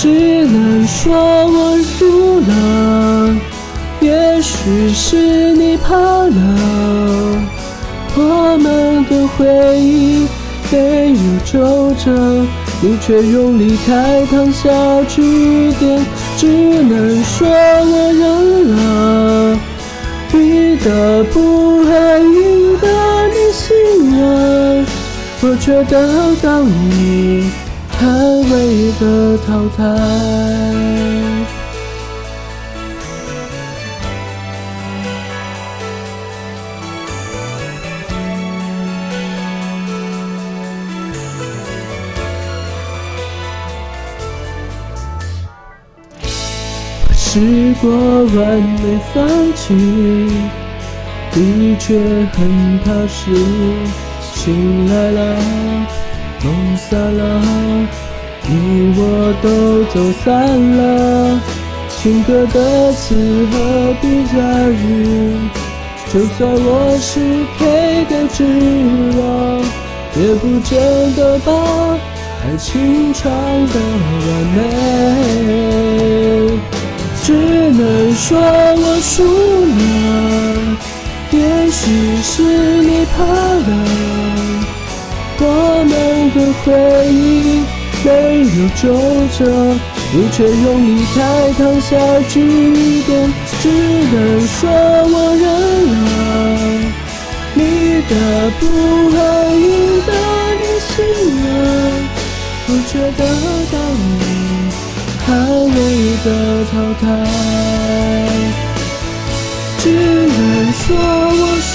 只能说我输了。也许是你怕了，我们的回忆没有皱褶，你却用离开烫下句点，只能说我认了。你的不会赢得你信任，我却得到你安慰的淘汰。试过完美放弃，的确很踏实。醒来了，梦散了，你我都走散了。情歌的词何必押韵？就算我是 K 歌之王，也不见得把爱情唱得完美。只能说我输了，也许是你怕了，的回忆没有皱褶，你却用离开烫下句点。只能说我认了，你的不会赢得你信任，我却得到你。安慰的淘汰，只能说我输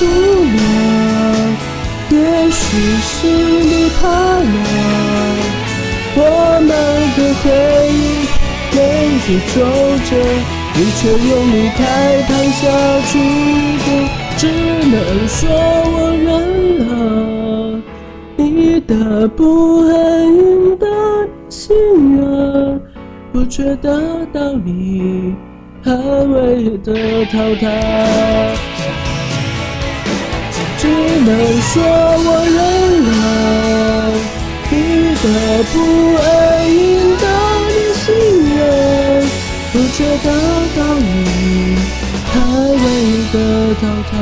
了。也许是你怕没有皱褶，你却用离开烫下句点。只能说我认了，你的不安赢得信任。我却得到你安慰的淘汰，只能说我认得到你，还未得到他。